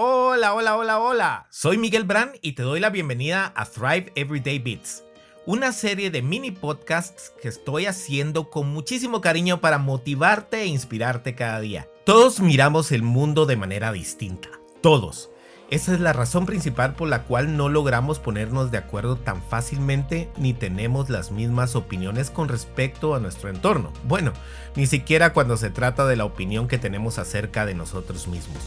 Hola, hola, hola, hola. Soy Miguel Brand y te doy la bienvenida a Thrive Everyday Beats, una serie de mini podcasts que estoy haciendo con muchísimo cariño para motivarte e inspirarte cada día. Todos miramos el mundo de manera distinta. Todos. Esa es la razón principal por la cual no logramos ponernos de acuerdo tan fácilmente ni tenemos las mismas opiniones con respecto a nuestro entorno. Bueno, ni siquiera cuando se trata de la opinión que tenemos acerca de nosotros mismos.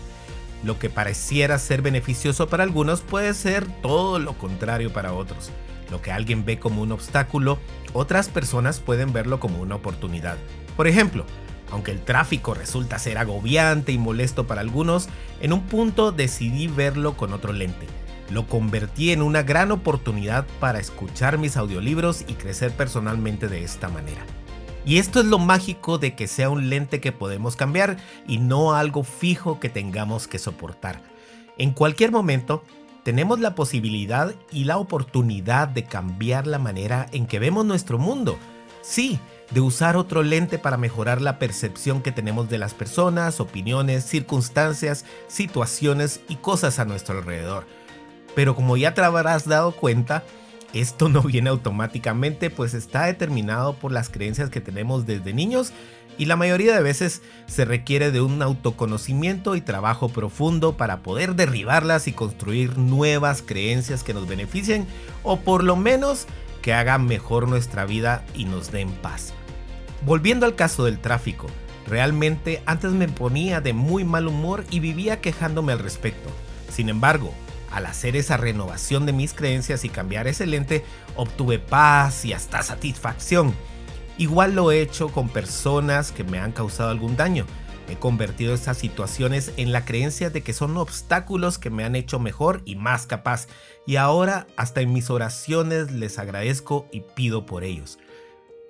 Lo que pareciera ser beneficioso para algunos puede ser todo lo contrario para otros. Lo que alguien ve como un obstáculo, otras personas pueden verlo como una oportunidad. Por ejemplo, aunque el tráfico resulta ser agobiante y molesto para algunos, en un punto decidí verlo con otro lente. Lo convertí en una gran oportunidad para escuchar mis audiolibros y crecer personalmente de esta manera. Y esto es lo mágico de que sea un lente que podemos cambiar y no algo fijo que tengamos que soportar. En cualquier momento, tenemos la posibilidad y la oportunidad de cambiar la manera en que vemos nuestro mundo. Sí, de usar otro lente para mejorar la percepción que tenemos de las personas, opiniones, circunstancias, situaciones y cosas a nuestro alrededor. Pero como ya te habrás dado cuenta, esto no viene automáticamente, pues está determinado por las creencias que tenemos desde niños y la mayoría de veces se requiere de un autoconocimiento y trabajo profundo para poder derribarlas y construir nuevas creencias que nos beneficien o por lo menos que hagan mejor nuestra vida y nos den paz. Volviendo al caso del tráfico, realmente antes me ponía de muy mal humor y vivía quejándome al respecto. Sin embargo, al hacer esa renovación de mis creencias y cambiar ese lente, obtuve paz y hasta satisfacción. Igual lo he hecho con personas que me han causado algún daño. He convertido estas situaciones en la creencia de que son obstáculos que me han hecho mejor y más capaz. Y ahora hasta en mis oraciones les agradezco y pido por ellos.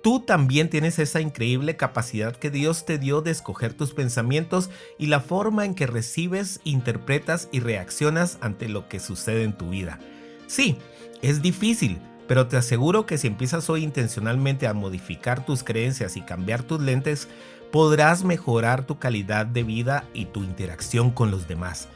Tú también tienes esa increíble capacidad que Dios te dio de escoger tus pensamientos y la forma en que recibes, interpretas y reaccionas ante lo que sucede en tu vida. Sí, es difícil, pero te aseguro que si empiezas hoy intencionalmente a modificar tus creencias y cambiar tus lentes, podrás mejorar tu calidad de vida y tu interacción con los demás.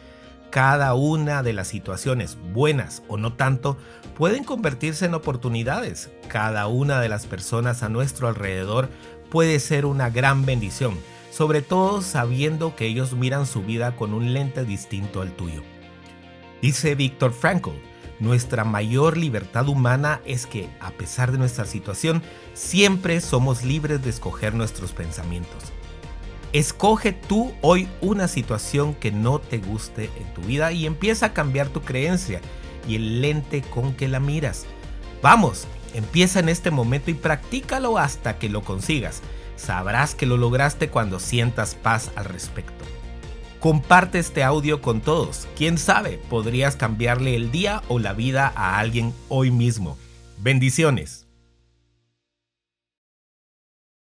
Cada una de las situaciones, buenas o no tanto, pueden convertirse en oportunidades. Cada una de las personas a nuestro alrededor puede ser una gran bendición, sobre todo sabiendo que ellos miran su vida con un lente distinto al tuyo. Dice Víctor Frankl, nuestra mayor libertad humana es que, a pesar de nuestra situación, siempre somos libres de escoger nuestros pensamientos. Escoge tú hoy una situación que no te guste en tu vida y empieza a cambiar tu creencia y el lente con que la miras. Vamos, empieza en este momento y practícalo hasta que lo consigas. Sabrás que lo lograste cuando sientas paz al respecto. Comparte este audio con todos. Quién sabe, podrías cambiarle el día o la vida a alguien hoy mismo. Bendiciones.